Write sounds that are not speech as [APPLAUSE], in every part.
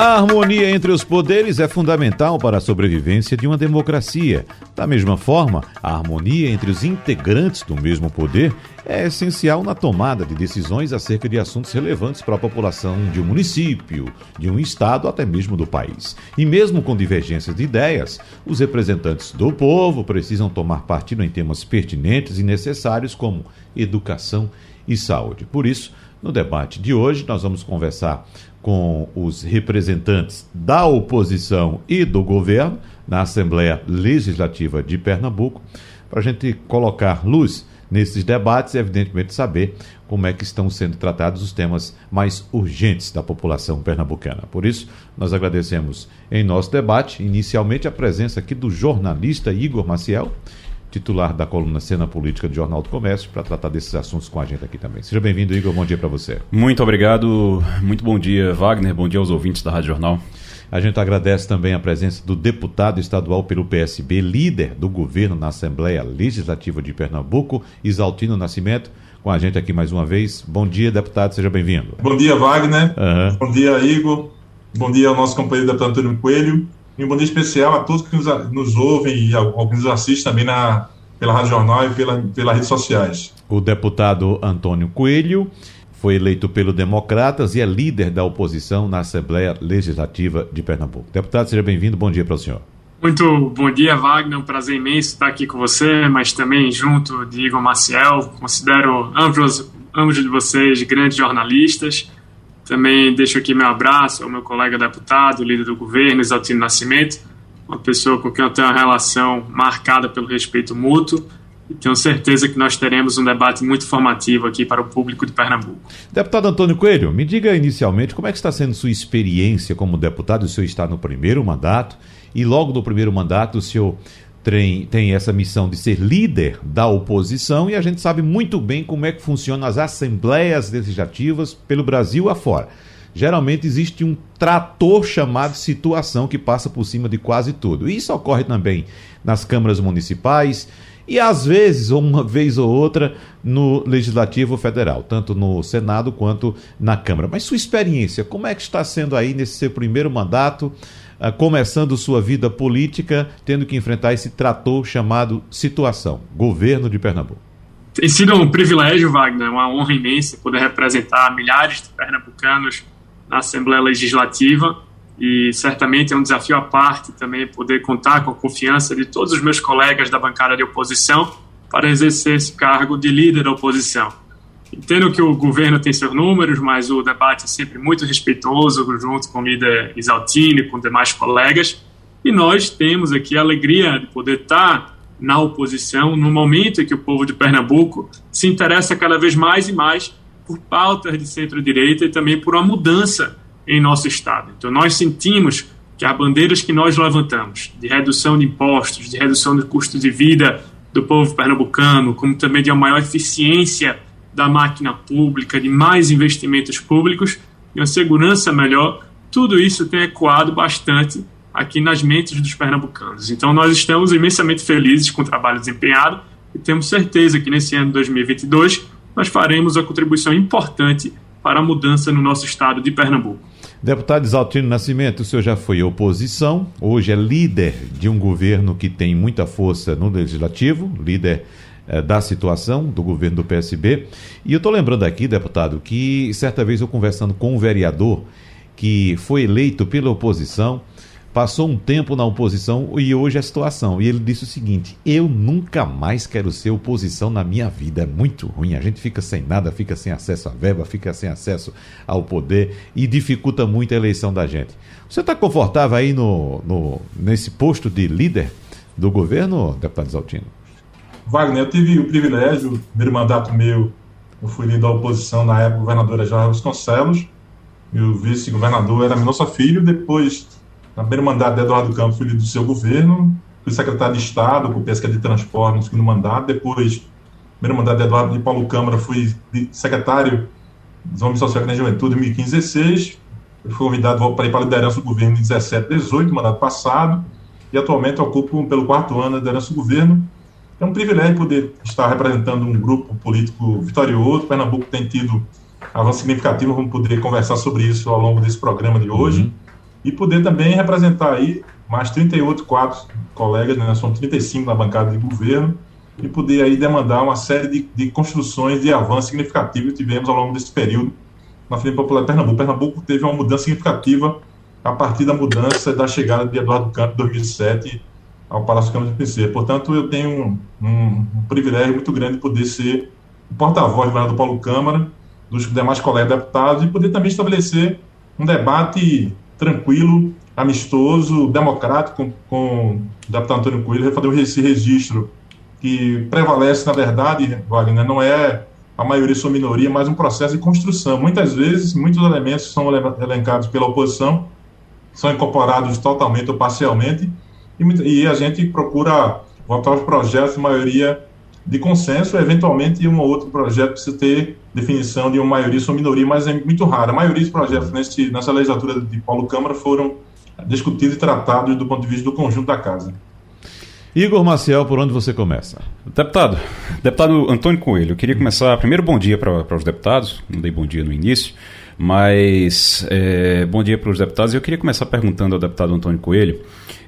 a harmonia entre os poderes é fundamental para a sobrevivência de uma democracia. Da mesma forma, a harmonia entre os integrantes do mesmo poder é essencial na tomada de decisões acerca de assuntos relevantes para a população de um município, de um estado, até mesmo do país. E mesmo com divergências de ideias, os representantes do povo precisam tomar partido em temas pertinentes e necessários como educação e saúde. Por isso, no debate de hoje, nós vamos conversar com os representantes da oposição e do governo na Assembleia Legislativa de Pernambuco, para a gente colocar luz nesses debates e, evidentemente, saber como é que estão sendo tratados os temas mais urgentes da população pernambucana. Por isso, nós agradecemos em nosso debate, inicialmente, a presença aqui do jornalista Igor Maciel, titular da coluna Cena Política do Jornal do Comércio, para tratar desses assuntos com a gente aqui também. Seja bem-vindo, Igor. Bom dia para você. Muito obrigado. Muito bom dia, Wagner. Bom dia aos ouvintes da Rádio Jornal. A gente agradece também a presença do deputado estadual pelo PSB, líder do governo na Assembleia Legislativa de Pernambuco, Isaltino Nascimento, com a gente aqui mais uma vez. Bom dia, deputado, seja bem-vindo. Bom dia, Wagner. Uhum. Bom dia, Igor. Bom dia ao nosso companheiro deputado Antônio Coelho. E um bom dia especial a todos que nos, nos ouvem e ao, ao que nos assistem também na, pela Rádio Jornal e pela, pelas redes sociais. O deputado Antônio Coelho foi eleito pelo Democratas e é líder da oposição na Assembleia Legislativa de Pernambuco. Deputado, seja bem-vindo. Bom dia para o senhor. Muito bom dia, Wagner. Um prazer imenso estar aqui com você, mas também junto de Igor Maciel. Considero ambos, ambos de vocês grandes jornalistas. Também deixo aqui meu abraço ao meu colega deputado, líder do governo, Exaltino Nascimento, uma pessoa com quem eu tenho uma relação marcada pelo respeito mútuo. E tenho certeza que nós teremos um debate muito formativo aqui para o público de Pernambuco. Deputado Antônio Coelho, me diga inicialmente como é que está sendo sua experiência como deputado. O senhor está no primeiro mandato e logo no primeiro mandato o senhor tem, tem essa missão de ser líder da oposição e a gente sabe muito bem como é que funcionam as assembleias legislativas pelo Brasil afora. Geralmente existe um trator chamado situação que passa por cima de quase tudo. Isso ocorre também nas câmaras municipais e às vezes, uma vez ou outra, no Legislativo Federal, tanto no Senado quanto na Câmara. Mas sua experiência, como é que está sendo aí nesse seu primeiro mandato? Uh, começando sua vida política, tendo que enfrentar esse trator chamado situação, governo de Pernambuco. Tem sido um privilégio, Wagner, uma honra imensa poder representar milhares de pernambucanos na Assembleia Legislativa e certamente é um desafio à parte também poder contar com a confiança de todos os meus colegas da bancada de oposição para exercer esse cargo de líder da oposição. Entendo que o governo tem seus números, mas o debate é sempre muito respeitoso, junto com o líder Isaltini, com demais colegas. E nós temos aqui a alegria de poder estar na oposição no momento em que o povo de Pernambuco se interessa cada vez mais e mais por pautas de centro-direita e também por uma mudança em nosso Estado. Então, nós sentimos que as bandeiras que nós levantamos, de redução de impostos, de redução do custo de vida do povo pernambucano, como também de uma maior eficiência da máquina pública, de mais investimentos públicos e uma segurança melhor, tudo isso tem ecoado bastante aqui nas mentes dos pernambucanos. Então, nós estamos imensamente felizes com o trabalho desempenhado e temos certeza que nesse ano de 2022 nós faremos uma contribuição importante para a mudança no nosso estado de Pernambuco. Deputado Isaltino Nascimento, o senhor já foi oposição, hoje é líder de um governo que tem muita força no legislativo, líder eh, da situação do governo do PSB. E eu estou lembrando aqui, deputado, que certa vez eu conversando com um vereador que foi eleito pela oposição, passou um tempo na oposição e hoje é a situação. E ele disse o seguinte: Eu nunca mais quero ser oposição na minha vida. É muito ruim. A gente fica sem nada, fica sem acesso à verba, fica sem acesso ao poder e dificulta muito a eleição da gente. Você está confortável aí no, no, nesse posto de líder do governo, deputado Zaltino? Wagner, eu tive o privilégio, o primeiro mandato meu, eu fui líder da oposição na época, governadora Jorge Vasconcelos, e o vice-governador era Mendonça Filho, depois, no primeiro mandato de Eduardo Campos, fui líder do seu governo, fui secretário de Estado com pesca de transporte no segundo mandato, depois, primeiro mandato de Eduardo de Paulo Câmara, fui secretário de Desenvolvimento Social e Juventude em 2015 16 Eu fui convidado para ir para a liderança do governo em 17, 18, mandato passado, e atualmente ocupo pelo quarto ano a liderança do governo. É um privilégio poder estar representando um grupo político vitorioso. Pernambuco tem tido avanço significativo, vamos poder conversar sobre isso ao longo desse programa de hoje. Uhum. E poder também representar aí mais 38 quadros colegas, né, são 35 na bancada de governo, e poder aí demandar uma série de, de construções de avanço significativo que tivemos ao longo desse período na Frente Popular de Pernambuco. Pernambuco teve uma mudança significativa a partir da mudança da chegada de Eduardo Campos em 2007 ao Palácio Câmara de Princesa. Portanto, eu tenho um, um, um, privilégio muito grande de poder ser o porta-voz do governador Paulo Câmara, dos demais colegas deputados, e poder também estabelecer um debate tranquilo, amistoso, democrático com, com o deputado Antônio Coelho, fazer esse registro que prevalece, na verdade, Wagner, não é a maioria sua minoria, mas um processo de construção. Muitas vezes, muitos elementos são elencados pela oposição, são incorporados totalmente ou parcialmente, e, e a gente procura votar os projetos de maioria de consenso, eventualmente um ou outro projeto precisa ter definição de uma maioria ou minoria, mas é muito raro. A maioria dos projetos nesse, nessa legislatura de Paulo Câmara foram discutidos e tratados do ponto de vista do conjunto da casa. Igor Maciel, por onde você começa? Deputado, deputado Antônio Coelho, eu queria começar. Primeiro, bom dia para os deputados, não dei bom dia no início, mas é, bom dia para os deputados. Eu queria começar perguntando ao deputado Antônio Coelho,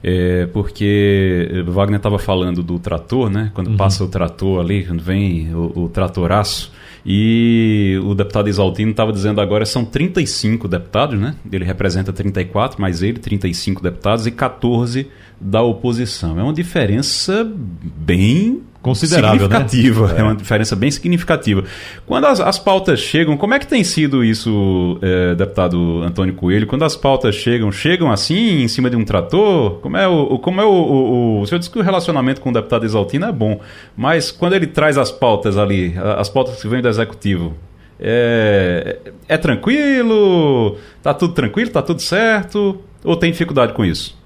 é, porque Wagner estava falando do trator, né? Quando uhum. passa o trator ali, quando vem o, o tratoraço. E o deputado Isaltino estava dizendo agora são 35 deputados, né? Ele representa 34, mais ele, 35 deputados e 14 da oposição. É uma diferença bem considerável, né? significativa. Né? É. é. uma diferença bem significativa. Quando as, as pautas chegam, como é que tem sido isso, é, deputado Antônio Coelho? Quando as pautas chegam, chegam assim, em cima de um trator? Como é o. Como é o, o, o, o senhor disse que o relacionamento com o deputado Exaltino é bom, mas quando ele traz as pautas ali, as pautas que vêm do executivo, é, é tranquilo? Tá tudo tranquilo? Tá tudo certo? Ou tem dificuldade com isso?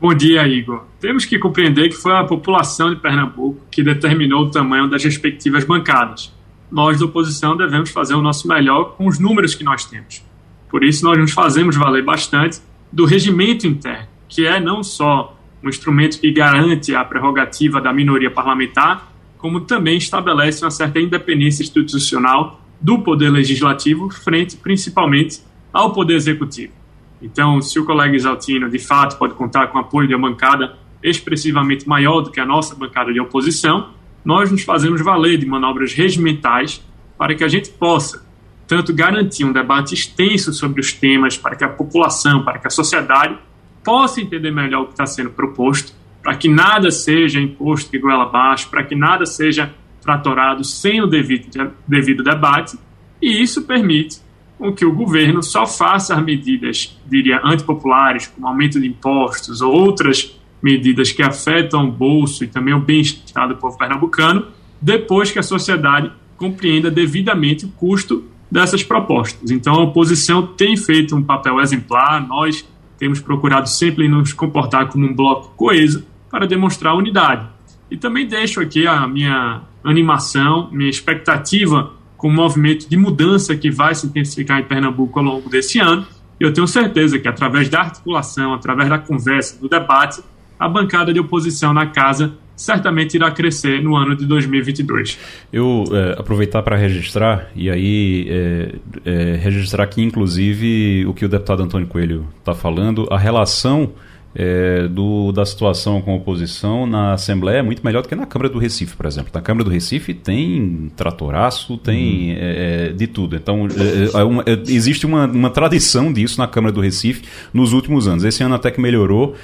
Bom dia, Igor. Temos que compreender que foi a população de Pernambuco que determinou o tamanho das respectivas bancadas. Nós, da oposição, devemos fazer o nosso melhor com os números que nós temos. Por isso, nós nos fazemos valer bastante do regimento interno, que é não só um instrumento que garante a prerrogativa da minoria parlamentar, como também estabelece uma certa independência institucional do poder legislativo frente, principalmente, ao poder executivo. Então, se o colega Exaltino de fato pode contar com apoio de uma bancada expressivamente maior do que a nossa bancada de oposição, nós nos fazemos valer de manobras regimentais para que a gente possa tanto garantir um debate extenso sobre os temas, para que a população, para que a sociedade possa entender melhor o que está sendo proposto, para que nada seja imposto de goela abaixo, para que nada seja tratorado sem o devido, devido debate, e isso permite com que o governo só faça as medidas, diria, antipopulares, como aumento de impostos ou outras medidas que afetam o bolso e também o bem-estar do povo pernambucano, depois que a sociedade compreenda devidamente o custo dessas propostas. Então, a oposição tem feito um papel exemplar, nós temos procurado sempre nos comportar como um bloco coeso para demonstrar unidade. E também deixo aqui a minha animação, minha expectativa com um movimento de mudança que vai se intensificar em Pernambuco ao longo desse ano. Eu tenho certeza que, através da articulação, através da conversa, do debate, a bancada de oposição na casa certamente irá crescer no ano de 2022. Eu é, aproveitar para registrar e aí é, é, registrar aqui inclusive o que o deputado Antônio Coelho está falando, a relação é, do, da situação com a oposição na Assembleia é muito melhor do que na Câmara do Recife, por exemplo. Na Câmara do Recife tem tratoraço, tem uhum. é, é de tudo. Então, é, é, uma, é, existe uma, uma tradição disso na Câmara do Recife nos últimos anos. Esse ano até que melhorou,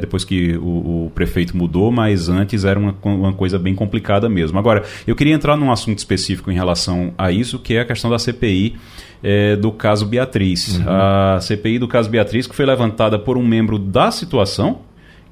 depois que o, o, prefeito mudou, mas antes era uma, uma coisa bem complicada mesmo. Agora, eu queria entrar num assunto específico em relação a isso, que é a questão da CPI é, do caso Beatriz. Uhum. A CPI do caso Beatriz, que foi levantada por um membro da situação,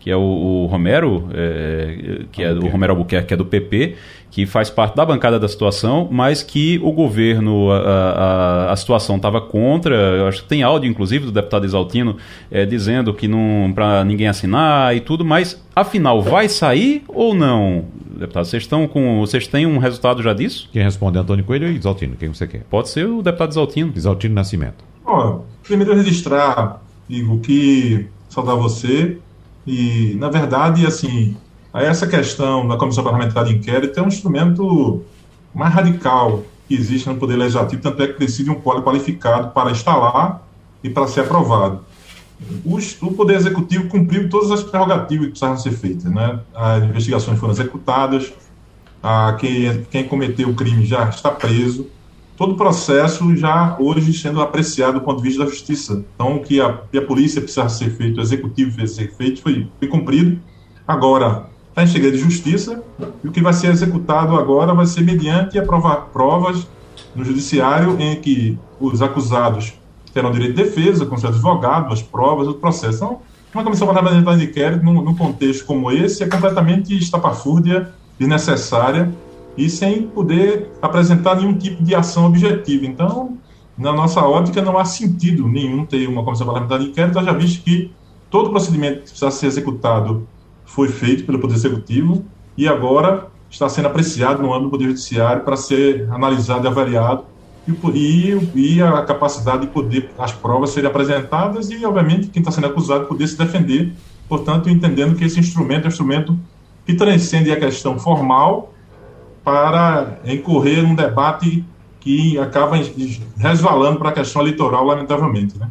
que é o, o Romero, é, que é o Romero Albuquerque, que é do PP, que faz parte da bancada da situação, mas que o governo, a, a, a situação estava contra. Eu acho que tem áudio, inclusive, do deputado Exaltino é, dizendo que não para ninguém assinar e tudo, mas afinal vai sair ou não? Deputado, vocês estão com. Vocês têm um resultado já disso? Quem responde é Antônio Coelho e Exaltino, quem você quer? Pode ser o deputado Exaltino. Exaltino Nascimento. Bom, Primeiro, registrar, digo, que saudar você. E, na verdade, assim, essa questão da Comissão Parlamentar de Inquérito é um instrumento mais radical que existe no Poder Legislativo, tanto é que precisa de um quadro qualificado para instalar e para ser aprovado. O, Poder Executivo cumpriu todas as prerrogativas que precisavam ser feitas. Né? As investigações foram executadas, a quem, quem cometeu o crime já está preso, todo o processo já hoje sendo apreciado do ponto de vista da justiça. Então, o que a, que a polícia precisava ser feito, o executivo precisa ser feito, foi, foi cumprido. Agora, está em segredo de justiça, e o que vai ser executado agora vai ser mediante aprovar provas no judiciário em que os acusados terão direito de defesa, com seu advogado, as provas, o processo. Então, uma comissão parlamentar de inquérito, num, num contexto como esse, é completamente estapafúrdia, desnecessária e sem poder apresentar nenhum tipo de ação objetiva. Então, na nossa ótica, não há sentido nenhum ter uma comissão parlamentar de inquérito, já visto que todo o procedimento que precisa ser executado foi feito pelo Poder Executivo e agora está sendo apreciado no âmbito do Poder Judiciário para ser analisado e avaliado e, e, a capacidade de poder as provas serem apresentadas e, obviamente, quem está sendo acusado poder se defender. Portanto, entendendo que esse instrumento é um instrumento que transcende a questão formal para incorrer num debate que acaba resvalando para a questão eleitoral, lamentavelmente. Né?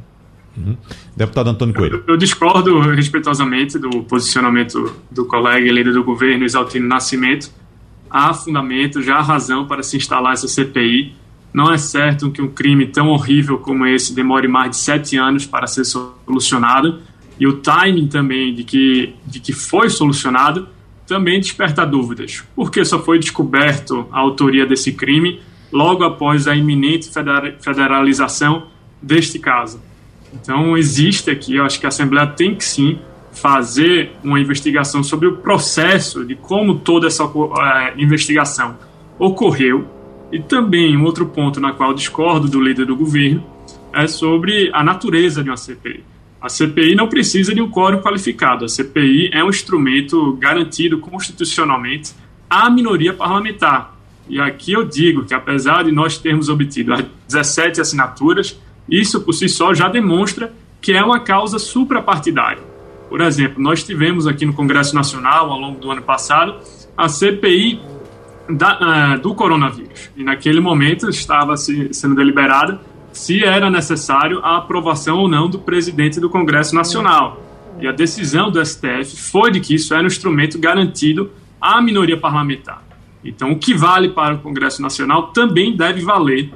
Uhum. Deputado Antônio Coelho. Eu discordo respeitosamente do posicionamento do colega líder do governo, Exaltino Nascimento. Há fundamento, já há razão para se instalar essa CPI. Não é certo que um crime tão horrível como esse demore mais de sete anos para ser solucionado. E o timing também de que, de que foi solucionado também desperta dúvidas. Porque só foi descoberto a autoria desse crime logo após a iminente federalização deste caso. Então, existe aqui, eu acho que a Assembleia tem que sim fazer uma investigação sobre o processo de como toda essa uh, investigação ocorreu. E também um outro ponto na qual discordo do líder do governo é sobre a natureza de uma CPI. A CPI não precisa de um quórum qualificado. A CPI é um instrumento garantido constitucionalmente à minoria parlamentar. E aqui eu digo que, apesar de nós termos obtido as 17 assinaturas, isso por si só já demonstra que é uma causa suprapartidária. Por exemplo, nós tivemos aqui no Congresso Nacional, ao longo do ano passado, a CPI da, uh, do coronavírus. E naquele momento estava se, sendo deliberada se era necessário a aprovação ou não do presidente do Congresso Nacional. E a decisão do STF foi de que isso era um instrumento garantido à minoria parlamentar. Então, o que vale para o Congresso Nacional também deve valer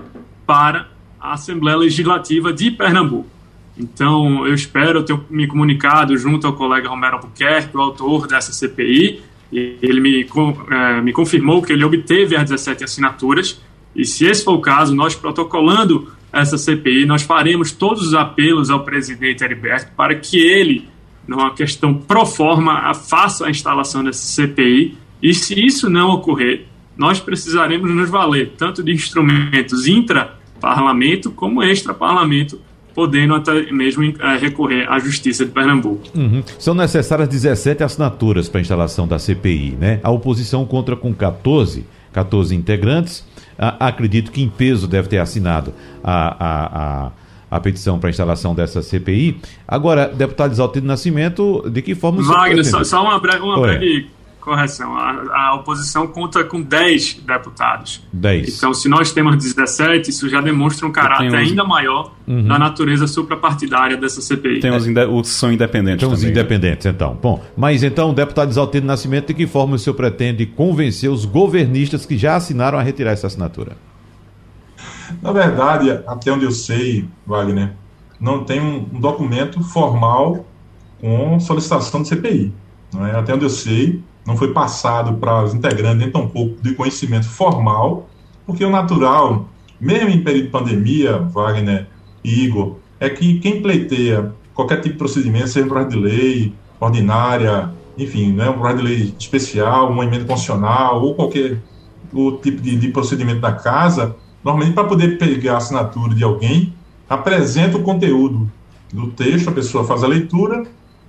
para a Assembleia Legislativa de Pernambuco. Então, eu espero ter me comunicado junto ao colega Romero Albuquerque, o autor dessa CPI, e ele me, é, me confirmou que ele obteve as 17 assinaturas, e se esse for o caso, nós protocolando essa CPI, nós faremos todos os apelos ao presidente Heriberto para que ele, numa questão pro forma, faça a instalação dessa CPI, e se isso não ocorrer, nós precisaremos nos valer tanto de instrumentos intra-parlamento como extra-parlamento podendo até mesmo é, recorrer à Justiça de Pernambuco. Uhum. São necessárias 17 assinaturas para a instalação da CPI, né? A oposição contra com 14, 14 integrantes. Acredito que em peso deve ter assinado a, a, a a petição para a instalação dessa CPI. Agora, deputado Isaltino Nascimento, de que forma... Wagner, só, só, uma breve, uma breve correção. A, a, oposição conta com 10 deputados. 10. Então, se nós temos 17, isso já demonstra um caráter ainda maior uhum. da natureza suprapartidária dessa CPI. Tem os, os são independentes Tem os também, né? independentes, né? então. Bom, mas então, deputado Isaltino Nascimento, de que forma o senhor pretende convencer os governistas que já assinaram a retirar essa assinatura? Na verdade, até onde eu sei, Wagner, não tem um, um documento formal com solicitação de CPI. Não é? Até onde eu sei, não foi passado para os integrantes nem tampouco de conhecimento formal, porque o natural, mesmo em período de pandemia, Wagner e Igor, é que quem pleiteia qualquer tipo de procedimento, seja um projeto de lei ordinária, enfim, né, um projeto de lei especial, uma emenda constitucional ou qualquer o tipo de, de procedimento da casa, normalmente para poder pegar a assinatura de alguém, apresenta o conteúdo do texto, a pessoa faz a leitura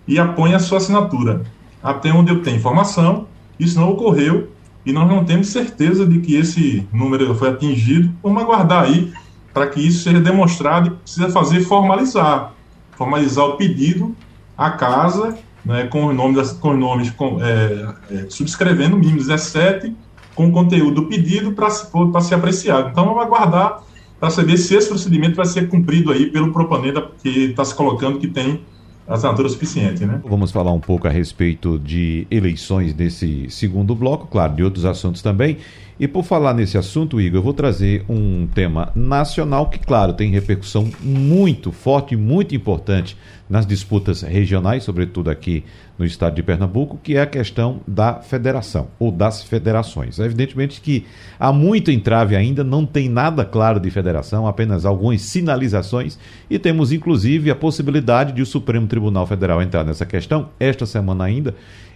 e apõe a sua assinatura até onde eu tenho informação, isso não ocorreu e nós não temos certeza de que esse número foi atingido. Vamos aguardar aí para que isso seja demonstrado e precisa fazer formalizar, formalizar o pedido à casa, né, com os nomes, com os nomes com, é, é, subscrevendo o mínimo 17, com o conteúdo do pedido para se, ser apreciado. Então vamos aguardar para saber se esse procedimento vai ser cumprido aí pelo proponente que está se colocando que tem assinatura suficiente, né? Vamos falar um pouco a respeito de eleições nesse segundo bloco, claro, de outros assuntos também. E por falar nesse assunto, Igor, eu vou trazer um tema nacional que, claro, tem repercussão muito forte muito importante nas disputas regionais, sobretudo aqui no estado de Pernambuco, que é a questão da federação ou das federações. É evidentemente que há muito entrave ainda, não tem nada claro de federação, apenas algumas sinalizações e temos inclusive a possibilidade de o Supremo Tribunal Federal entrar nessa questão esta semana ainda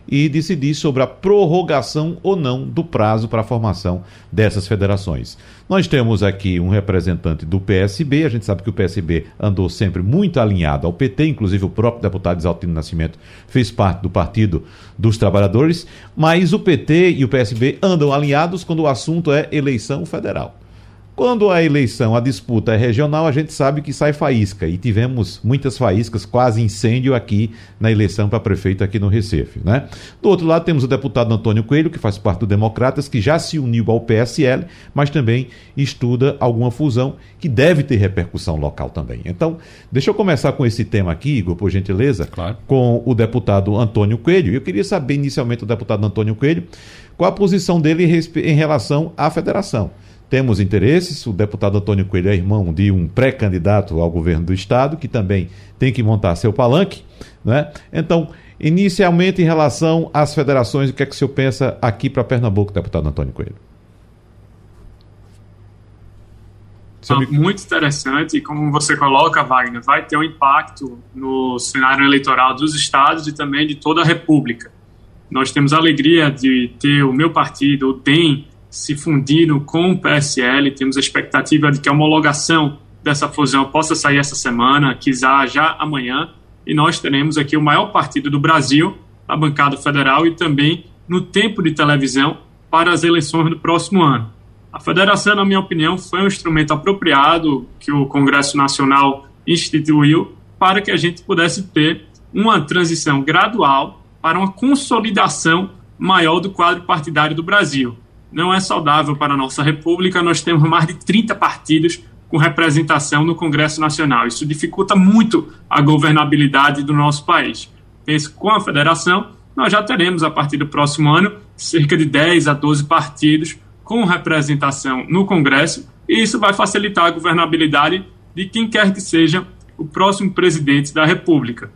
e decidir sobre a prorrogação ou não do prazo para a formação dessas federações. Nós temos aqui um representante do PSB, a gente sabe que o PSB andou sempre muito alinhado ao PT, inclusive o próprio deputado Isaltino Nascimento fez parte do Partido dos Trabalhadores, mas o PT e o PSB andam alinhados quando o assunto é eleição federal. Quando a eleição, a disputa é regional, a gente sabe que sai faísca. E tivemos muitas faíscas, quase incêndio aqui na eleição para prefeito aqui no Recife. Né? Do outro lado, temos o deputado Antônio Coelho, que faz parte do Democratas, que já se uniu ao PSL, mas também estuda alguma fusão que deve ter repercussão local também. Então, deixa eu começar com esse tema aqui, Igor, por gentileza, claro. com o deputado Antônio Coelho. Eu queria saber inicialmente o deputado Antônio Coelho qual a posição dele em relação à federação temos interesses. O deputado Antônio Coelho é irmão de um pré-candidato ao governo do estado, que também tem que montar seu palanque. Né? Então, inicialmente, em relação às federações, o que é que o senhor pensa aqui para Pernambuco, deputado Antônio Coelho? Ah, muito interessante, e como você coloca, Wagner, vai ter um impacto no cenário eleitoral dos estados e também de toda a República. Nós temos a alegria de ter o meu partido, o DEM, se fundiram com o PSL. Temos a expectativa de que a homologação dessa fusão possa sair essa semana, quiser já amanhã, e nós teremos aqui o maior partido do Brasil, a bancada federal, e também no tempo de televisão para as eleições do próximo ano. A federação, na minha opinião, foi um instrumento apropriado que o Congresso Nacional instituiu para que a gente pudesse ter uma transição gradual para uma consolidação maior do quadro partidário do Brasil não é saudável para a nossa República. Nós temos mais de 30 partidos com representação no Congresso Nacional. Isso dificulta muito a governabilidade do nosso país. Penso com a federação, nós já teremos, a partir do próximo ano, cerca de 10 a 12 partidos com representação no Congresso, e isso vai facilitar a governabilidade de quem quer que seja o próximo presidente da República.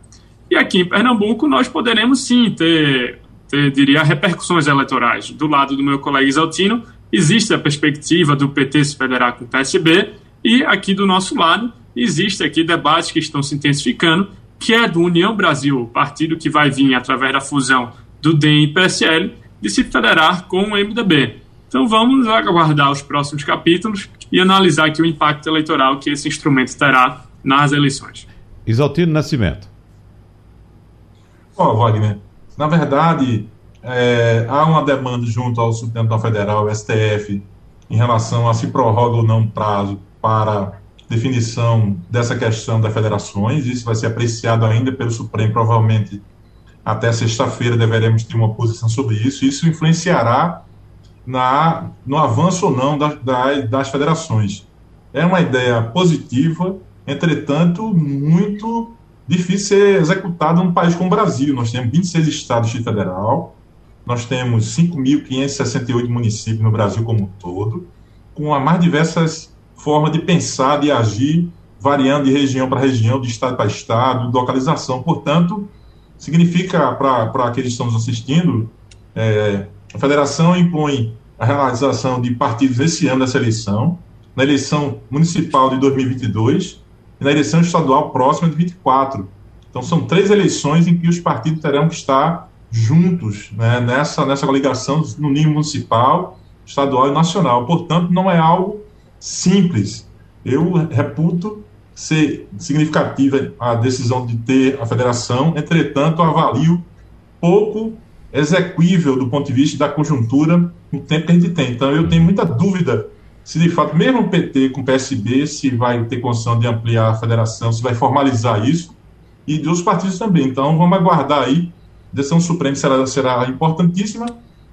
E aqui em Pernambuco, nós poderemos sim ter ter, diria, repercussões eleitorais. Do lado do meu colega Isaltino, existe a perspectiva do PT se federar com o PSB, e aqui do nosso lado, existe aqui debates que estão se intensificando, que é do União Brasil, partido que vai vir através da fusão do DEM e PSL, de se federar com o MDB. Então vamos aguardar os próximos capítulos e analisar aqui o impacto eleitoral que esse instrumento terá nas eleições. Isaltino Nascimento. Ó, oh, Wagner, na verdade, é, há uma demanda junto ao Supremo Federal, STF, em relação a se prorroga ou não prazo para definição dessa questão das federações. Isso vai ser apreciado ainda pelo Supremo, provavelmente até sexta-feira deveremos ter uma posição sobre isso. Isso influenciará na, no avanço ou não das, das, das federações. É uma ideia positiva, entretanto, muito difícil ser executado num país como o Brasil. Nós temos 26 estados de federal, nós temos 5.568 municípios no Brasil como um todo, com as mais diversas formas de pensar, de agir, variando de região para região, de estado para estado, de localização. Portanto, significa para aqueles que estão nos assistindo, é, a federação impõe a realização de partidos esse ano dessa eleição, na eleição municipal de 2022, e na eleição estadual próxima de 24. Então, são três eleições em que os partidos terão que estar juntos né, nessa, nessa coligação no nível municipal, estadual e nacional. Portanto, não é algo simples. Eu reputo ser significativa a decisão de ter a federação, entretanto, avalio pouco execuível do ponto de vista da conjuntura no tempo que a gente tem. Então, eu tenho muita dúvida se de fato, mesmo o PT com o PSB, se vai ter condição de ampliar a federação, se vai formalizar isso, e dos partidos também. Então, vamos aguardar aí. A decisão suprema será, será importantíssima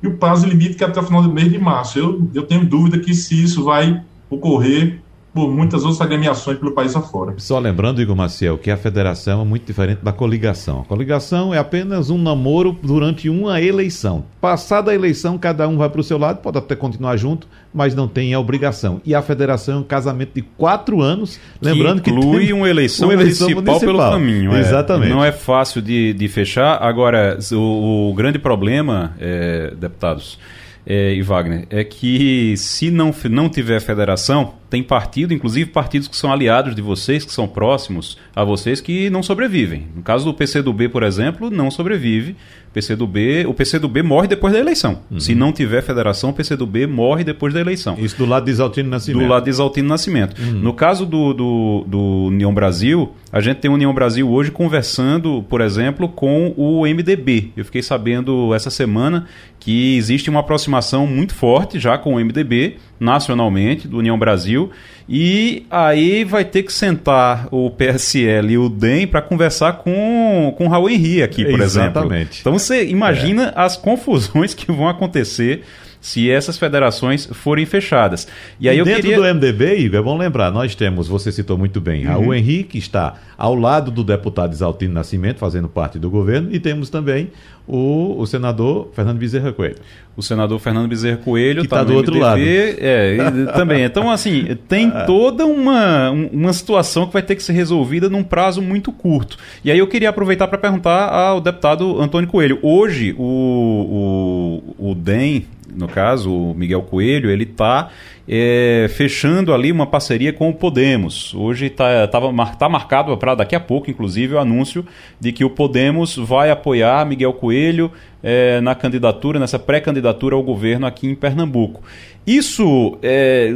e o prazo limite que é até o final do mês de março. Eu, eu tenho dúvida que se isso vai ocorrer por muitas outras agremiações pelo país afora. Só lembrando, Igor Maciel, que a federação é muito diferente da coligação. A coligação é apenas um namoro durante uma eleição. Passada a eleição, cada um vai para o seu lado, pode até continuar junto, mas não tem a obrigação. E a federação é um casamento de quatro anos, lembrando que inclui que uma, eleição uma eleição municipal, municipal. pelo caminho. É. Exatamente. É, não é fácil de, de fechar. Agora, o, o grande problema, é, deputados, é, e Wagner, é que se não, não tiver federação, tem partido, inclusive partidos que são aliados de vocês, que são próximos a vocês, que não sobrevivem. No caso do PCdoB, por exemplo, não sobrevive. PCdoB, o PCdoB morre depois da eleição. Uhum. Se não tiver federação, o PCdoB morre depois da eleição. Isso do lado de Isaltino Nascimento. Do lado de Isaltino Nascimento. Uhum. No caso do, do, do, União Brasil, a gente tem a União Brasil hoje conversando, por exemplo, com o MDB. Eu fiquei sabendo essa semana que existe uma aproximação muito forte já com o MDB nacionalmente, do União Brasil, e aí vai ter que sentar o PSL e o DEM para conversar com, com o Raul Henrique aqui, por Exatamente. exemplo. Então você imagina é. as confusões que vão acontecer se essas federações forem fechadas. E aí e eu dentro queria... do MDB, Igor, é bom lembrar, nós temos, você citou muito bem, uhum. Raul Henrique está ao lado do deputado Isaltino Nascimento, fazendo parte do governo, e temos também o, o senador Fernando Bezerra Coelho. O senador Fernando Bezerra Coelho está tá do outro lado. É, também. Então, assim, tem [LAUGHS] ah. toda uma, uma situação que vai ter que ser resolvida num prazo muito curto. E aí eu queria aproveitar para perguntar ao deputado Antônio Coelho. Hoje, o, o, o DEM, no caso, o Miguel Coelho, ele está é, fechando ali uma parceria com o Podemos. Hoje está tá marcado para daqui a pouco, inclusive, o anúncio de que o Podemos vai apoiar Miguel Coelho é, na candidatura, nessa pré-candidatura ao governo aqui em Pernambuco. Isso, é,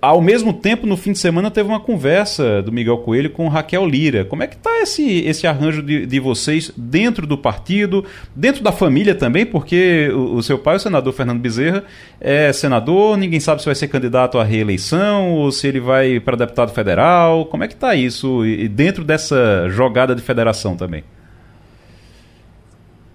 ao mesmo tempo, no fim de semana teve uma conversa do Miguel Coelho com Raquel Lira. Como é que está esse, esse arranjo de, de vocês dentro do partido, dentro da família também, porque o, o, seu pai, o senador Fernando Bezerra, é senador, ninguém sabe se vai ser candidato à reeleição ou se ele vai para deputado federal. Como é que está isso e dentro dessa jogada de federação também?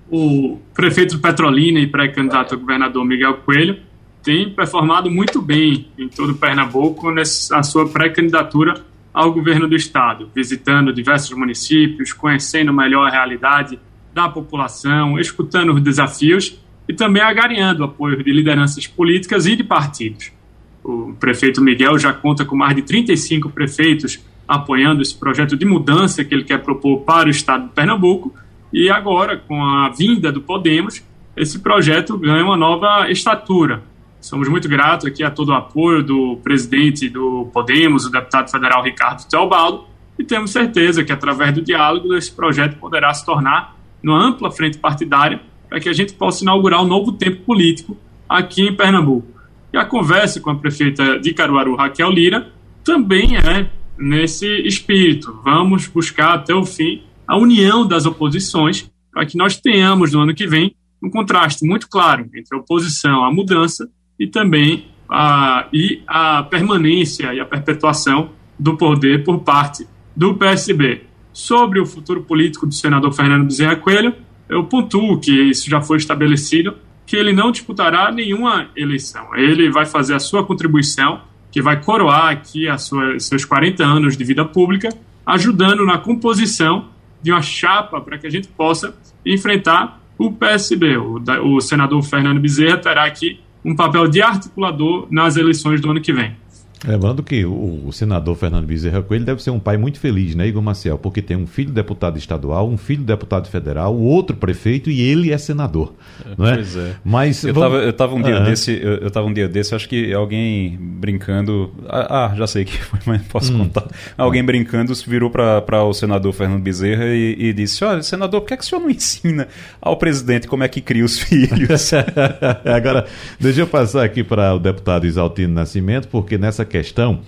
O prefeito de Petrolina e pré-candidato a governador Miguel Coelho tem performado muito bem em todo Pernambuco nessa sua pré-candidatura ao governo do estado, visitando diversos municípios, conhecendo melhor a realidade da população, escutando os desafios e também agariando apoio de lideranças políticas e de partidos. O prefeito Miguel já conta com mais de 35 prefeitos apoiando esse projeto de mudança que ele quer propor para o estado de Pernambuco e agora, com a vinda do Podemos, esse projeto ganha uma nova estatura. Somos muito gratos aqui a todo o apoio do presidente do Podemos, o deputado federal Ricardo Teobaldo, e temos certeza que, através do diálogo, esse projeto poderá se tornar uma ampla frente partidária para que a gente possa inaugurar um novo tempo político aqui em Pernambuco. E a conversa com a prefeita de Caruaru, Raquel Lira, também é nesse espírito. Vamos buscar até o fim a união das oposições para que nós tenhamos no ano que vem um contraste muito claro entre a oposição à mudança e também a, e a permanência e a perpetuação do poder por parte do PSB. Sobre o futuro político do senador Fernando Bezerra Coelho, eu pontuo que isso já foi estabelecido, que ele não disputará nenhuma eleição. Ele vai fazer a sua contribuição, que vai coroar aqui a sua, seus 40 anos de vida pública, ajudando na composição de uma chapa para que a gente possa enfrentar o PSB. O, o senador Fernando Bezerra terá aqui um papel de articulador nas eleições do ano que vem. Lembrando que o, senador Fernando Bezerra Coelho deve ser um pai muito feliz, né, Igor Maciel? Porque tem um filho deputado estadual, um filho deputado federal, o outro prefeito e ele é senador. Não é? Pois é. Mas eu estava eu tava um dia desse, eu, eu tava um dia desse, acho que alguém brincando. Ah, ah, já sei que foi, [LAUGHS] mas posso hum. contar. Alguém brincando virou para o senador Fernando Bezerra e, e, disse: Olha, senador, por que, é que o senhor não ensina ao presidente como é que cria os filhos? [LAUGHS] Agora, deixa eu passar aqui para o deputado Isaltino Nascimento, porque nessa questão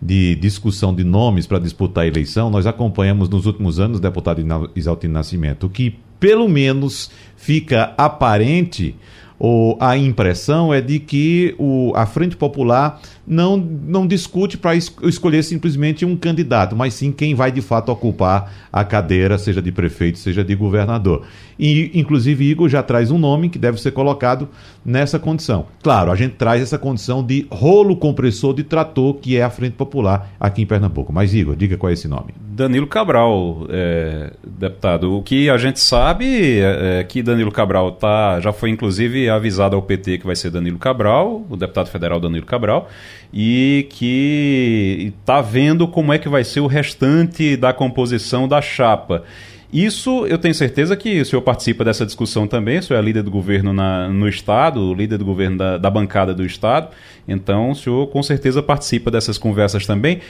de discussão de nomes para disputar a eleição, nós acompanhamos nos últimos anos, deputado Isaltino Nascimento, que pelo menos fica aparente ou a impressão é de que o, a Frente Popular não, não discute para es escolher simplesmente um candidato, mas sim quem vai de fato ocupar a cadeira, seja de prefeito, seja de governador. E, inclusive, Igor já traz um nome que deve ser colocado nessa condição. Claro, a gente traz essa condição de rolo compressor de trator, que é a Frente Popular aqui em Pernambuco. Mas, Igor, diga qual é esse nome. Danilo Cabral, é, deputado. O que a gente sabe é, é que Danilo Cabral tá, já foi, inclusive, avisado ao PT que vai ser Danilo Cabral, o deputado federal Danilo Cabral e que está vendo como é que vai ser o restante da composição da chapa. Isso eu tenho certeza que o senhor participa dessa discussão também, o senhor é líder do governo na, no Estado, líder do governo da, da, bancada do Estado, então o senhor com certeza participa dessas conversas também.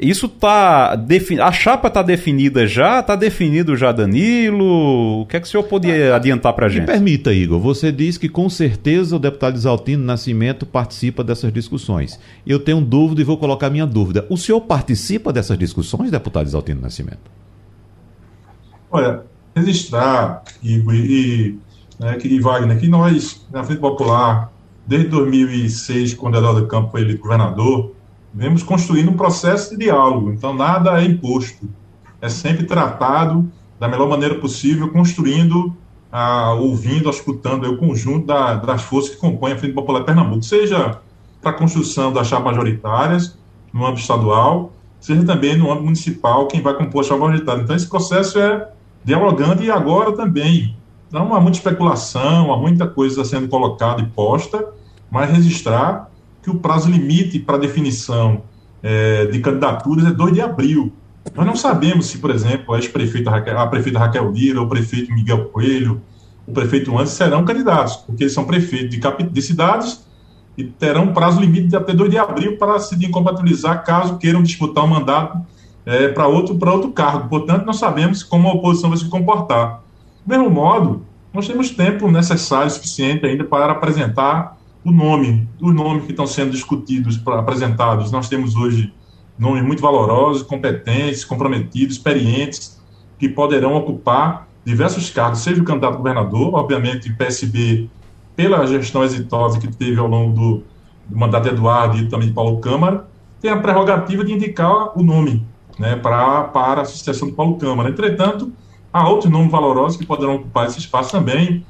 Isso está definido. A chapa está definida já? Está definido já, Danilo? O que é que o senhor podia adiantar para a gente? Me permita, Igor. Você diz que com certeza o deputado Isaltino Nascimento participa dessas discussões. Eu tenho dúvida e vou colocar minha dúvida. O senhor participa dessas discussões, deputado Isaltino Nascimento? Olha, registrar, Igor e, né, que, Wagner, que nós, na Frente Popular, desde 2006, quando Eduardo Campos foi eleito governador, vemos construindo um processo de diálogo. Então, nada é imposto. É sempre tratado da melhor maneira possível, construindo, ah, ouvindo, escutando o conjunto da, das forças que compõem a Frente Popular de Pernambuco, seja para a construção das chapas majoritárias no âmbito estadual, seja também no âmbito municipal quem vai compor a chapa majoritária. Então, esse processo é dialogando e agora também. Então, há muita especulação, há muita coisa sendo colocada e posta, mas registrar que o prazo limite para definição é, de candidaturas é 2 de abril. Nós não sabemos se, por exemplo, a ex-prefeita Raquel, a prefeita Raquel Lira, o prefeito Miguel Coelho, o prefeito Antes serão candidatos, porque eles são prefeitos de, de cidades e terão prazo limite de até 2 de abril para se incompatibilizar caso queiram disputar um mandato é, para outro, outro cargo. Portanto, nós sabemos como a oposição vai se comportar. Do mesmo modo, nós temos tempo necessário, suficiente ainda para apresentar o nome, os nomes que estão sendo discutidos, apresentados. Nós temos hoje nomes muito valorosos, competentes, comprometidos, experientes, que poderão ocupar diversos cargos, seja o candidato governador, obviamente PSB, pela gestão exitosa que teve ao longo do, do mandato de Eduardo e também de Paulo Câmara, tem a prerrogativa de indicar o nome né, pra, para a Associação do Paulo Câmara. Entretanto, há outros nomes valorosos que poderão ocupar esse espaço também,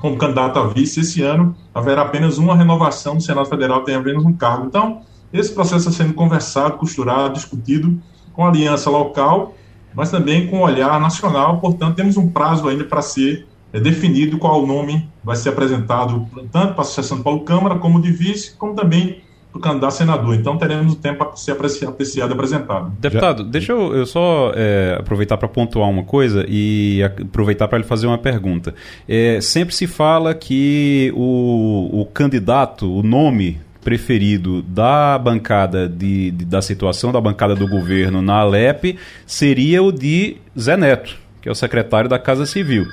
como candidato a vice. Esse ano haverá apenas uma renovação do Senado Federal, tem apenas um cargo. Então, esse processo está sendo conversado, costurado, discutido com aliança local, mas também com olhar nacional. Portanto, temos um prazo ainda para ser é, definido qual nome vai ser apresentado, tanto para a Associação do Paulo Câmara, como de vice, como também do candidato a senador. Então teremos o tempo para ser apreciado e apresentado. Deputado, Já... deixa eu, eu só é, aproveitar para pontuar uma coisa e aproveitar para lhe fazer uma pergunta. É, sempre se fala que o, o candidato, o nome preferido da bancada de, de, da situação da bancada do governo na Alep seria o de Zé Neto, que é o secretário da Casa Civil.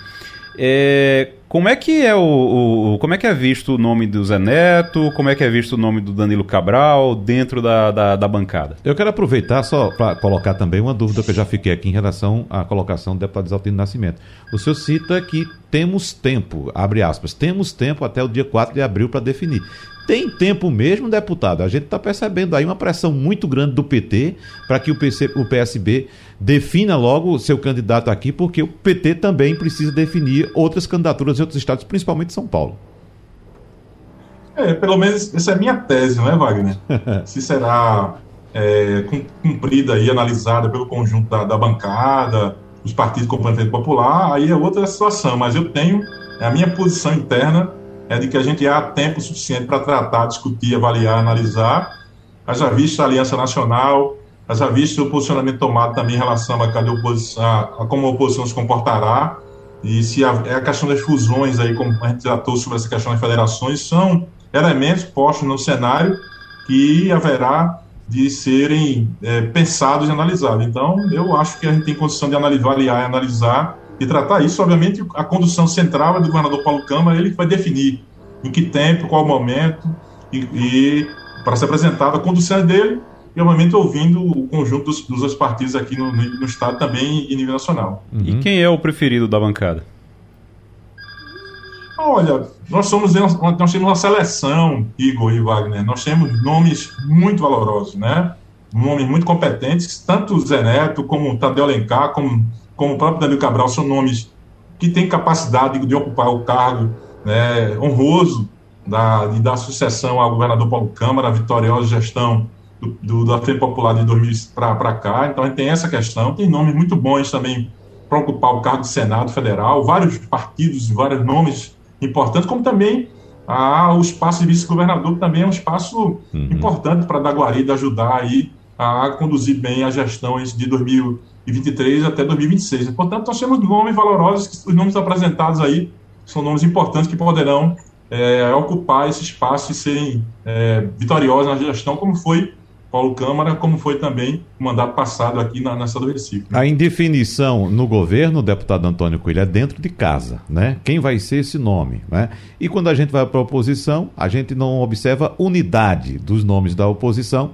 É, como é que é o, o, como é que é visto o nome do Zé Neto? Como é que é visto o nome do Danilo Cabral dentro da, da, da bancada? Eu quero aproveitar só para colocar também uma dúvida que eu já fiquei aqui em relação à colocação do deputado Isaltino Nascimento. O senhor cita que temos tempo, abre aspas, temos tempo até o dia 4 de abril para definir. Tem tempo mesmo, deputado? A gente está percebendo aí uma pressão muito grande do PT para que o, PC, o PSB defina logo seu candidato aqui, porque o PT também precisa definir outras candidaturas em outros estados, principalmente São Paulo. É, pelo menos essa é a minha tese, não é, Wagner? [LAUGHS] Se será é, cumprida e analisada pelo conjunto da, da bancada, os partidos como o Popular, aí é outra situação, mas eu tenho a minha posição interna é de que a gente há tempo suficiente para tratar, discutir, avaliar, analisar. Haja vista a Aliança Nacional, haja vista o posicionamento tomado também em relação a, a, oposição, a como a oposição se comportará, e se a, é a questão das fusões, aí, como a gente tratou sobre essa questão das federações, são elementos postos no cenário que haverá de serem é, pensados e analisados. Então, eu acho que a gente tem condição de analisar, avaliar e analisar e tratar isso, obviamente, a condução central é do governador Paulo Câmara, ele vai definir em que tempo, qual momento, e, e para ser apresentado a condução dele, e obviamente ouvindo o conjunto dos, dos outros partidos aqui no, no, estado também e nível nacional. Uhum. E quem é o preferido da bancada? Olha, nós somos nós temos uma seleção, Igor e Wagner. Nós temos nomes muito valorosos, né? Nomes muito competentes, tanto o Zé Neto, como o Tadeu Alencar, como, como o próprio Danilo Cabral, são nomes que têm capacidade de, ocupar o cargo né, honroso da, de dar sucessão ao governador Paulo Câmara, a vitoriosa gestão do, do, da Frente Popular de 2000 para cá. Então, a gente tem essa questão. Tem nomes muito bons também para ocupar o cargo de Senado Federal, vários partidos, vários nomes importantes, como também ah, o espaço de vice-governador, que também é um espaço uhum. importante para dar guarida, ajudar aí a conduzir bem as gestões de 2023 até 2026. Portanto, nós temos nomes valorosos, os nomes apresentados aí são nomes importantes que poderão é, ocupar esse espaço e serem é, vitoriosos na gestão, como foi Paulo Câmara, como foi também o mandato passado aqui na, na do Recife. A indefinição no governo, deputado Antônio Coelho, é dentro de casa, né? Quem vai ser esse nome, né? E quando a gente vai para a oposição, a gente não observa unidade dos nomes da oposição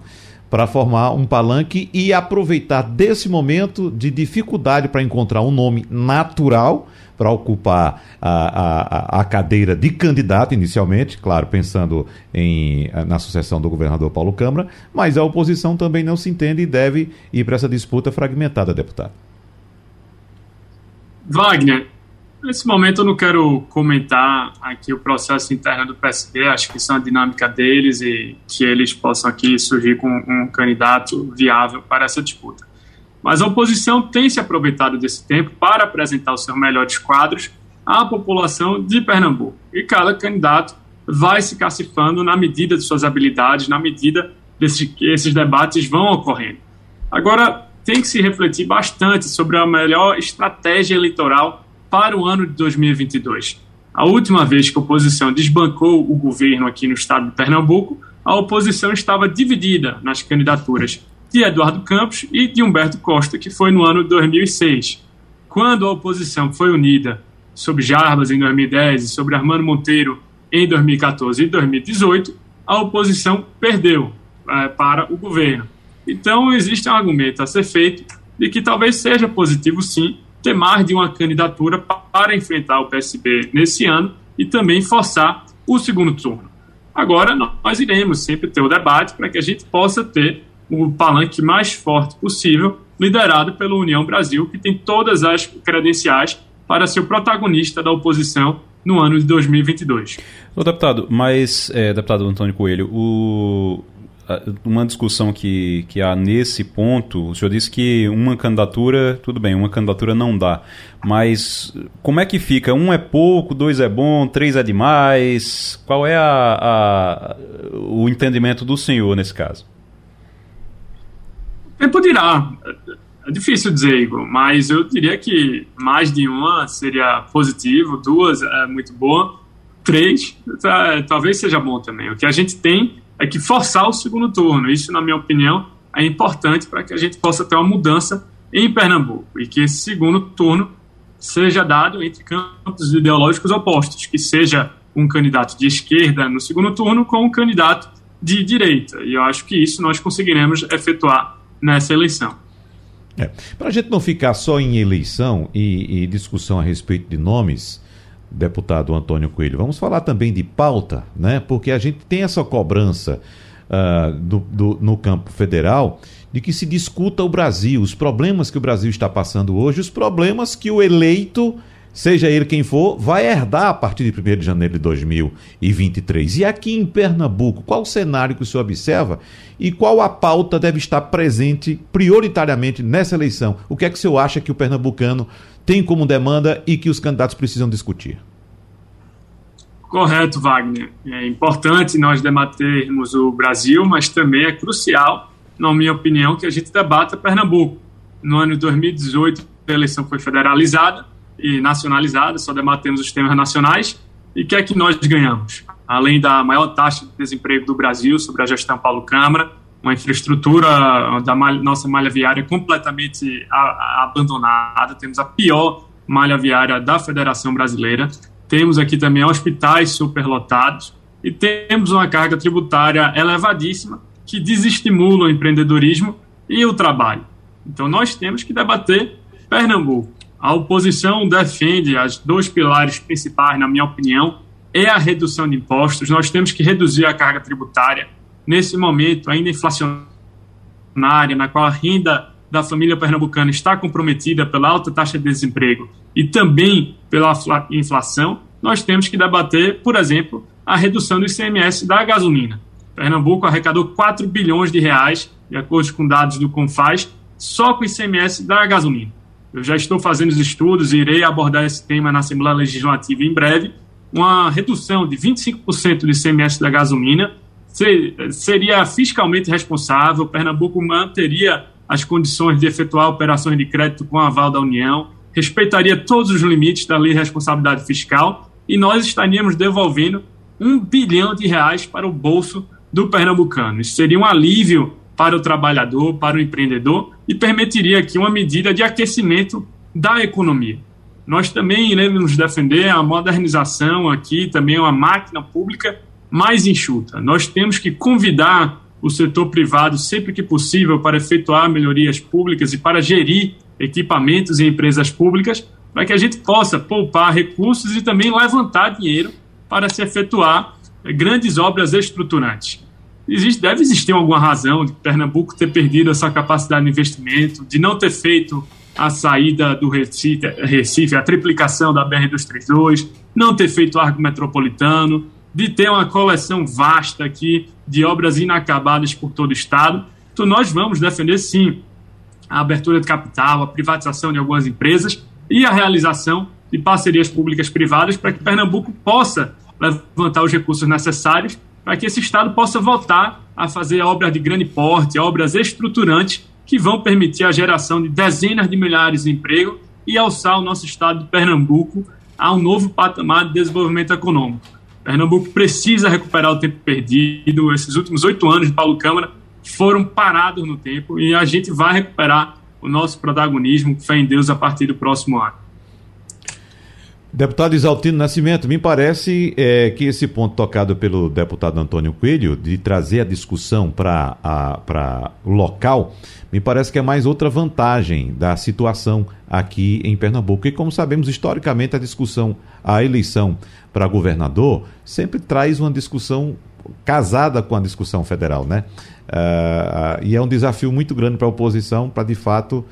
para formar um palanque e aproveitar desse momento de dificuldade para encontrar um nome natural para ocupar a, a, a, cadeira de candidato inicialmente, claro, pensando em, na sucessão do governador Paulo Câmara, mas a oposição também não se entende e deve ir para essa disputa fragmentada, deputado. Wagner, nesse momento eu não quero comentar aqui o processo interno do PSB, acho que isso é a dinâmica deles e que eles possam aqui surgir com um candidato viável para essa disputa. Mas a oposição tem se aproveitado desse tempo para apresentar os seus melhores quadros à população de Pernambuco. E cada candidato vai se cacifando na medida de suas habilidades, na medida desse, que esses debates vão ocorrendo. Agora, tem que se refletir bastante sobre a melhor estratégia eleitoral para o ano de 2022. A última vez que a oposição desbancou o governo aqui no estado de Pernambuco, a oposição estava dividida nas candidaturas de Eduardo Campos e de Humberto Costa, que foi no ano de 2006. Quando a oposição foi unida sobre Jarbas em 2010 e sobre Armando Monteiro em 2014 e 2018, a oposição perdeu é, para o governo. Então, existe um argumento a ser feito de que talvez seja positivo, sim, ter mais de uma candidatura para enfrentar o PSB nesse ano e também forçar o segundo turno. Agora, nós iremos sempre ter o debate para que a gente possa ter o palanque mais forte possível, liderado pela União Brasil, que tem todas as credenciais para ser o protagonista da oposição no ano de 2022. Ô, deputado, mas, é, deputado Antônio Coelho, o, uma discussão que, que há nesse ponto, o senhor disse que uma candidatura, tudo bem, uma candidatura não dá, mas como é que fica? Um é pouco, dois é bom, três é demais? Qual é a, a o entendimento do senhor nesse caso? tempo dirá. É difícil dizer, Igor, mas eu diria que mais de uma seria positivo, duas é muito boa, três tá, talvez seja bom também. O que a gente tem é que forçar o segundo turno. Isso, na minha opinião, é importante para que a gente possa ter uma mudança em Pernambuco e que esse segundo turno seja dado entre campos ideológicos opostos, que seja um candidato de esquerda no segundo turno com um candidato de direita. E eu acho que isso nós conseguiremos efetuar nessa eleição. É. Para a gente não ficar só em eleição e, e, discussão a respeito de nomes, deputado Antônio Coelho, vamos falar também de pauta, né? Porque a gente tem essa cobrança uh, do, do, no campo federal de que se discuta o Brasil, os problemas que o Brasil está passando hoje, os problemas que o eleito seja ele quem for, vai herdar a partir de 1 de janeiro de 2023. E aqui em Pernambuco, qual o cenário que o senhor observa e qual a pauta deve estar presente prioritariamente nessa eleição? O que é que o senhor acha que o pernambucano tem como demanda e que os candidatos precisam discutir? Correto, Wagner. É importante nós debatermos o Brasil, mas também é crucial, na minha opinião, que a gente debata Pernambuco. No ano de 2018, a eleição foi federalizada e nacionalizada, só debatemos os temas nacionais. E o que é que nós ganhamos? Além da maior taxa de desemprego do Brasil sobre a gestão Paulo Câmara, uma infraestrutura da malha, nossa malha viária completamente a, a, abandonada, temos a pior malha viária da Federação Brasileira, temos aqui também hospitais superlotados. E temos uma carga tributária elevadíssima que desestimula o empreendedorismo e o trabalho. Então nós temos que debater Pernambuco. A oposição defende as dois pilares principais, na minha opinião, é a redução de impostos. Nós temos que reduzir a carga tributária nesse momento ainda inflacionária, na qual a renda da família pernambucana está comprometida pela alta taxa de desemprego e também pela inflação, nós temos que debater, por exemplo, a redução do ICMS da gasolina. Pernambuco arrecadou 4 bilhões de reais, de acordo com dados do Confaz, só com o ICMS da gasolina. Eu já estou fazendo os estudos e irei abordar esse tema na Assembleia Legislativa em breve. Uma redução de 25% do ICMS da gasolina seria fiscalmente responsável, Pernambuco manteria as condições de efetuar operações de crédito com aval da União, respeitaria todos os limites da Lei de Responsabilidade Fiscal e nós estaríamos devolvendo um bilhão de reais para o bolso do pernambucano. Isso seria um alívio para o trabalhador, para o empreendedor e permitiria aqui uma medida de aquecimento da economia. Nós também iremos defender a modernização aqui, também uma máquina pública mais enxuta. Nós temos que convidar o setor privado sempre que possível para efetuar melhorias públicas e para gerir equipamentos e empresas públicas, para que a gente possa poupar recursos e também levantar dinheiro para se efetuar grandes obras estruturantes. Existe, deve existir alguma razão de Pernambuco ter perdido essa capacidade de investimento, de não ter feito a saída do Recife, Recife a triplicação da BR-232, não ter feito o arco metropolitano, de ter uma coleção vasta aqui de obras inacabadas por todo o Estado. Então, nós vamos defender, sim, a abertura de capital, a privatização de algumas empresas e a realização de parcerias públicas privadas para que Pernambuco possa levantar os recursos necessários para que esse Estado possa voltar a fazer obras de grande porte, obras estruturantes que vão permitir a geração de dezenas de milhares de empregos e alçar o nosso Estado de Pernambuco a um novo patamar de desenvolvimento econômico. Pernambuco precisa recuperar o tempo perdido. Esses últimos oito anos de Paulo Câmara foram parados no tempo e a gente vai recuperar o nosso protagonismo, fé em Deus, a partir do próximo ano. Deputado Isaltino Nascimento, me parece é, que esse ponto tocado pelo deputado Antônio Coelho, de trazer a discussão para o local, me parece que é mais outra vantagem da situação aqui em Pernambuco. E como sabemos, historicamente, a discussão, a eleição para governador sempre traz uma discussão casada com a discussão federal, né? Uh, e é um desafio muito grande para a oposição para, de fato,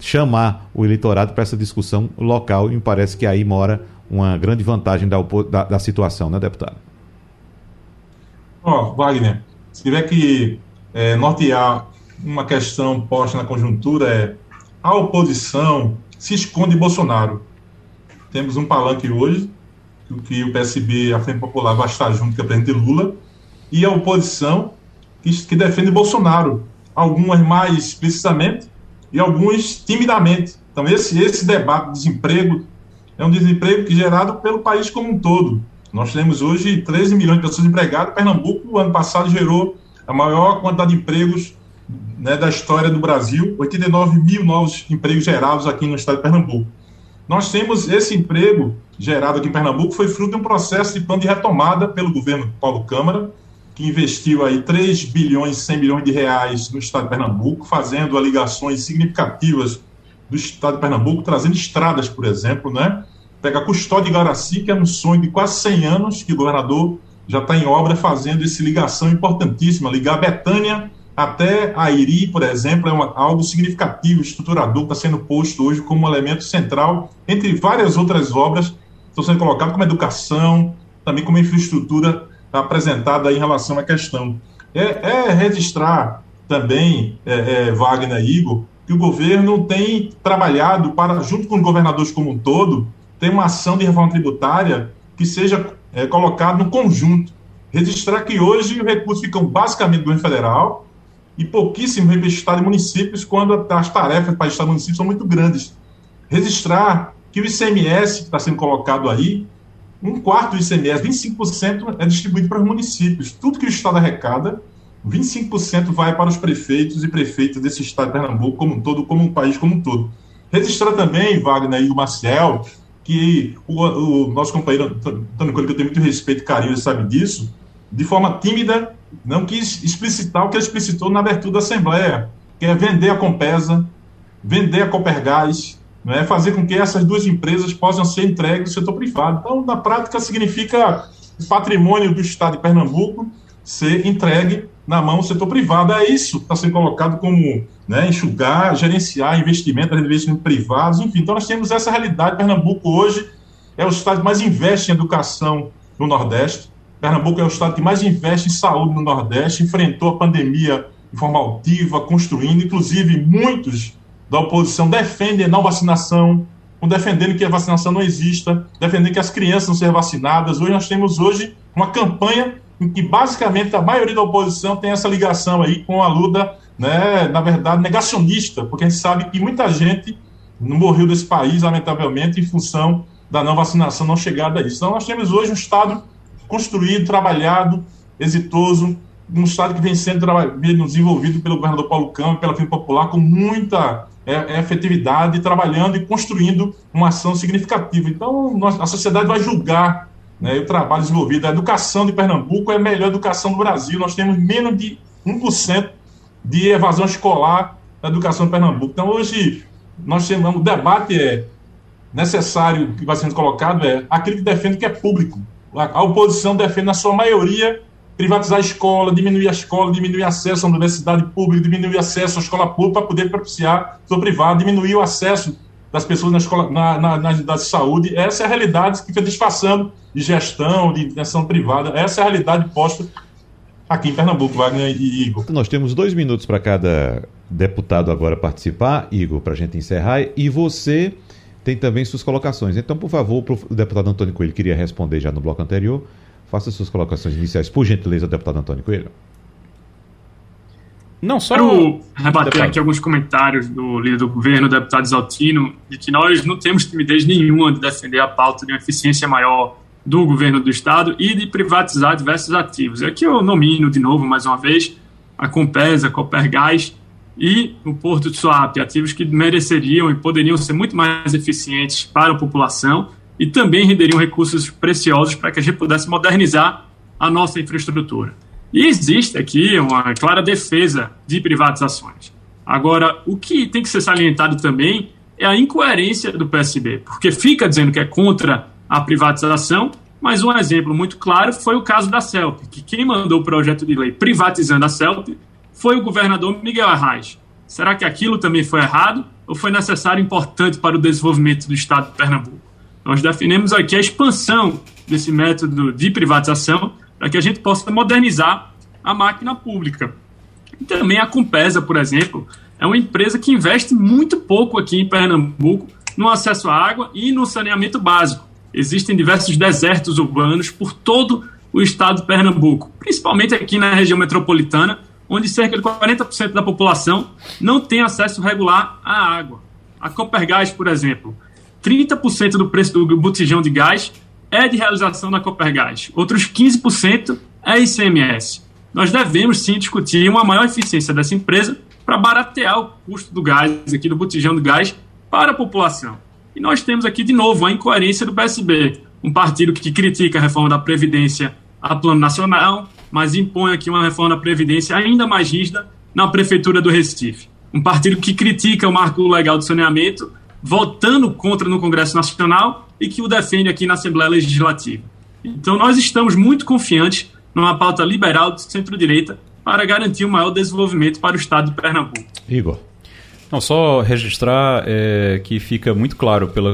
chamar o eleitorado para essa discussão local e me parece que aí mora uma grande vantagem da, da, da situação, né, deputado? Ó, oh, Wagner, se tiver que é, nortear uma questão posta na conjuntura é a oposição se esconde Bolsonaro. Temos um palanque hoje, que o PSB, a Frente Popular, vai estar junto com o presidente Lula, e a oposição que, que defende Bolsonaro, algumas mais explicitamente, e alguns timidamente. Então, esse, esse debate do desemprego é um desemprego que é gerado pelo país como um todo. Nós temos hoje 13 milhões de pessoas empregadas. Pernambuco, no ano passado, gerou a maior quantidade de empregos né, da história do Brasil, 89 mil novos empregos gerados aqui no estado de Pernambuco. Nós temos esse emprego gerado aqui em Pernambuco, foi fruto de um processo de plano de retomada pelo governo Paulo Câmara, que investiu aí 3 bilhões e 100 milhões de reais no estado de Pernambuco, fazendo ligações significativas do estado de Pernambuco, trazendo estradas, por exemplo, né? Pega a Custódia de Garaci, que é um sonho de quase 100 anos, que o governador já está em obra fazendo essa ligação importantíssima, ligar Betânia até a Iri, por exemplo, é uma, algo significativo, estruturador, está sendo posto hoje como elemento central, entre várias outras obras que estão sendo colocadas como educação, também como infraestrutura apresentada em relação à questão. É, é registrar também, é, é, Wagner e Igor, que o governo tem trabalhado para, junto com os governadores como um todo, ter uma ação de reforma tributária que seja é, colocada no conjunto. Registrar que hoje os recursos ficam basicamente do governo federal e pouquíssimo para Estado e municípios, quando as tarefas para Estado e municípios são muito grandes. Registrar que o ICMS que está sendo colocado aí um quarto do ICMS, 25% é distribuído para os municípios. Tudo que o Estado arrecada, 25% vai para os prefeitos e prefeitas desse Estado de Pernambuco como um todo, como um país como um todo. Registrar também, Wagner e o Marcel, que o, o nosso companheiro Antônio Coelho, que eu tenho muito respeito e carinho, ele sabe disso, de forma tímida, não quis explicitar o que ele explicitou na abertura da Assembleia, que é vender a Compesa, vender a Copergás, né, fazer com que essas duas empresas possam ser entregues ao setor privado. Então, na prática, significa o patrimônio do Estado de Pernambuco ser entregue na mão do setor privado. É isso que está sendo colocado como né, enxugar, gerenciar investimentos, investimentos privados, enfim. Então, nós temos essa realidade. Pernambuco hoje é o estado que mais investe em educação no Nordeste. Pernambuco é o estado que mais investe em saúde no Nordeste, enfrentou a pandemia de forma altiva, construindo, inclusive muitos da oposição defendem a não vacinação, defendendo que a vacinação não exista, defendendo que as crianças não sejam vacinadas. Hoje nós temos hoje uma campanha em que basicamente a maioria da oposição tem essa ligação aí com a luta, né, na verdade, negacionista, porque a gente sabe que muita gente morreu desse país, lamentavelmente, em função da não vacinação, não chegada a isso. Então nós temos hoje um Estado construído, trabalhado, exitoso, um Estado que vem sendo desenvolvido pelo governador Paulo Câmara, pela Fim Popular, com muita é, é efetividade, trabalhando e construindo uma ação significativa. Então, nós, a sociedade vai julgar né, o trabalho desenvolvido. A educação de Pernambuco é a melhor educação do Brasil. Nós temos menos de 1% de evasão escolar na educação de Pernambuco. Então, hoje, nós temos, o debate é necessário que vai sendo colocado é aquele que defende que é público. A oposição defende, na sua maioria, privatizar a escola, diminuir a escola, diminuir acesso à universidade pública, diminuir acesso à escola pública para poder propiciar o privado, diminuir o acesso das pessoas na escola, na, na, na de saúde. Essa é a realidade que fica disfarçando de gestão, de intenção privada. Essa é a realidade posta aqui em Pernambuco, Wagner e Igor. Nós temos dois minutos para cada deputado agora participar, Igor, para a gente encerrar, e você tem também suas colocações. Então, por favor, o deputado Antônio Coelho queria responder já no bloco anterior. Faça suas colocações iniciais, por gentileza, deputado Antônio Coelho. Não, só. Quero rebater deputado. aqui alguns comentários do líder do governo, deputado Exaltino, de que nós não temos timidez nenhuma de defender a pauta de uma eficiência maior do governo do Estado e de privatizar diversos ativos. Aqui eu nomino de novo, mais uma vez, a Compesa, a Copergás e o Porto de Suape, ativos que mereceriam e poderiam ser muito mais eficientes para a população e também renderiam recursos preciosos para que a gente pudesse modernizar a nossa infraestrutura. E existe aqui uma clara defesa de privatizações. Agora, o que tem que ser salientado também é a incoerência do PSB, porque fica dizendo que é contra a privatização, mas um exemplo muito claro foi o caso da CELP, que quem mandou o projeto de lei privatizando a CELP foi o governador Miguel Arraes. Será que aquilo também foi errado ou foi necessário e importante para o desenvolvimento do estado de Pernambuco? Nós definimos aqui a expansão desse método de privatização para que a gente possa modernizar a máquina pública. E também a Compesa, por exemplo, é uma empresa que investe muito pouco aqui em Pernambuco no acesso à água e no saneamento básico. Existem diversos desertos urbanos por todo o estado de Pernambuco, principalmente aqui na região metropolitana, onde cerca de 40% da população não tem acesso regular à água. A Copergás, por exemplo, 30% do preço do botijão de gás é de realização da Copergás, outros 15% é ICMS. Nós devemos sim discutir uma maior eficiência dessa empresa para baratear o custo do gás, aqui do botijão de gás, para a população. E nós temos aqui, de novo, a incoerência do PSB, um partido que critica a reforma da Previdência a plano nacional, mas impõe aqui uma reforma da Previdência ainda mais rígida na Prefeitura do Recife. Um partido que critica o marco legal do saneamento, votando contra no Congresso Nacional e que o defende aqui na Assembleia Legislativa. Então, nós estamos muito confiantes numa pauta liberal de centro-direita para garantir o maior desenvolvimento para o Estado de Pernambuco. Igor. Não, só registrar é, que fica muito claro pela,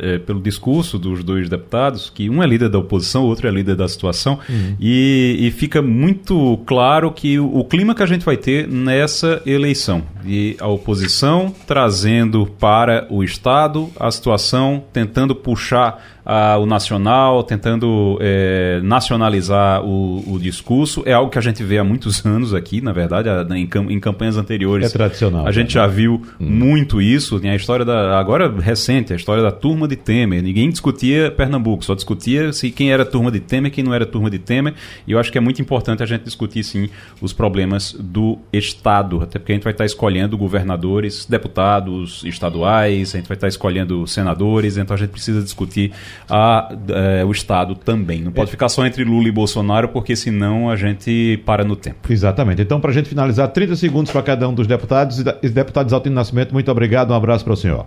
é, pelo discurso dos dois deputados que um é líder da oposição, o outro é líder da situação, uhum. e, e, fica muito claro que o, o, clima que a gente vai ter nessa eleição, de a oposição trazendo para o Estado a situação, tentando puxar a, o nacional, tentando é, nacionalizar o, o, discurso. É algo que a gente vê há muitos [LAUGHS] anos aqui, na verdade, a, em, em, campanhas anteriores. É tradicional. A gente né? já viu hum. muito isso. Né? A história da. Agora recente, a história da turma de Temer. Ninguém discutia Pernambuco, só discutia se quem era turma de Temer, quem não era turma de Temer. E eu acho que é muito importante a gente discutir, sim, os problemas do Estado. Até porque a gente vai estar escolhendo governadores, deputados estaduais, a gente vai estar escolhendo senadores, então a gente precisa discutir a, é, o Estado também. Não pode é. ficar só entre Lula e Bolsonaro, porque senão a gente para no tempo. Exatamente. Então, para a gente finalizar, 30 segundos para cada um dos deputados. E deputado Altino Nascimento, muito obrigado, um abraço para o senhor.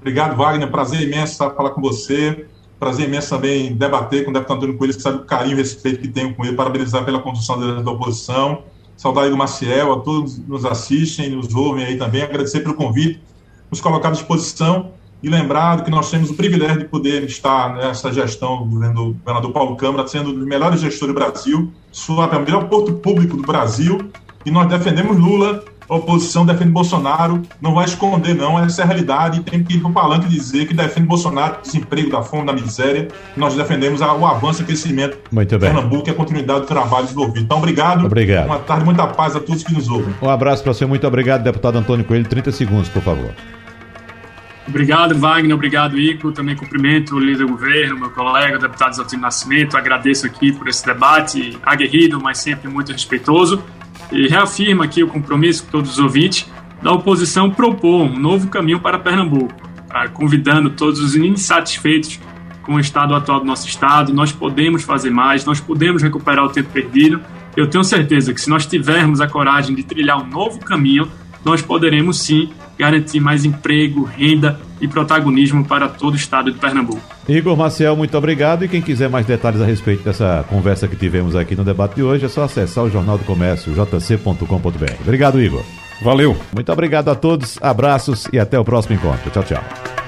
Obrigado, Wagner. Prazer imenso estar falar com você. Prazer imenso também debater com o deputado Antônio Coelho, que sabe o carinho e o respeito que tenho com ele. Parabenizar pela condução da, da oposição. Saudade do Maciel, a todos que nos assistem, nos ouvem aí também. Agradecer pelo convite, nos colocar à disposição e lembrado que nós temos o privilégio de poder estar nessa gestão do governador Paulo Câmara, sendo um dos melhores gestores do Brasil. Suape é o melhor porto público do Brasil e nós defendemos Lula a oposição defende Bolsonaro, não vai esconder, não, essa é a realidade, tem que ir para o palanque dizer que defende Bolsonaro, desemprego, da fome, da miséria, nós defendemos o avanço e crescimento Muito bem. Pernambuco e a continuidade do trabalho desenvolvido. Então, obrigado. Obrigado. Uma tarde, muita paz a todos que nos ouvem. Um abraço para você, muito obrigado, deputado Antônio Coelho, 30 segundos, por favor. Obrigado, Wagner. Obrigado, Ico. Também cumprimento o líder do governo, meu colega, deputado Zaltino Nascimento. Agradeço aqui por esse debate aguerrido, mas sempre muito respeitoso e reafirma aqui o compromisso com todos os ouvintes da oposição propor um novo caminho para Pernambuco, tá? convidando todos os insatisfeitos com o estado atual do nosso estado. Nós podemos fazer mais, nós podemos recuperar o tempo perdido. Eu tenho certeza que se nós tivermos a coragem de trilhar um novo caminho, nós poderemos sim garantir mais emprego, renda e protagonismo para todo o estado de Pernambuco. Igor Maciel, muito obrigado. E quem quiser mais detalhes a respeito dessa conversa que tivemos aqui no debate de hoje, é só acessar o Jornal do Comércio, jc.com.br. Obrigado, Igor. Valeu. Muito obrigado a todos, abraços e até o próximo encontro. Tchau, tchau.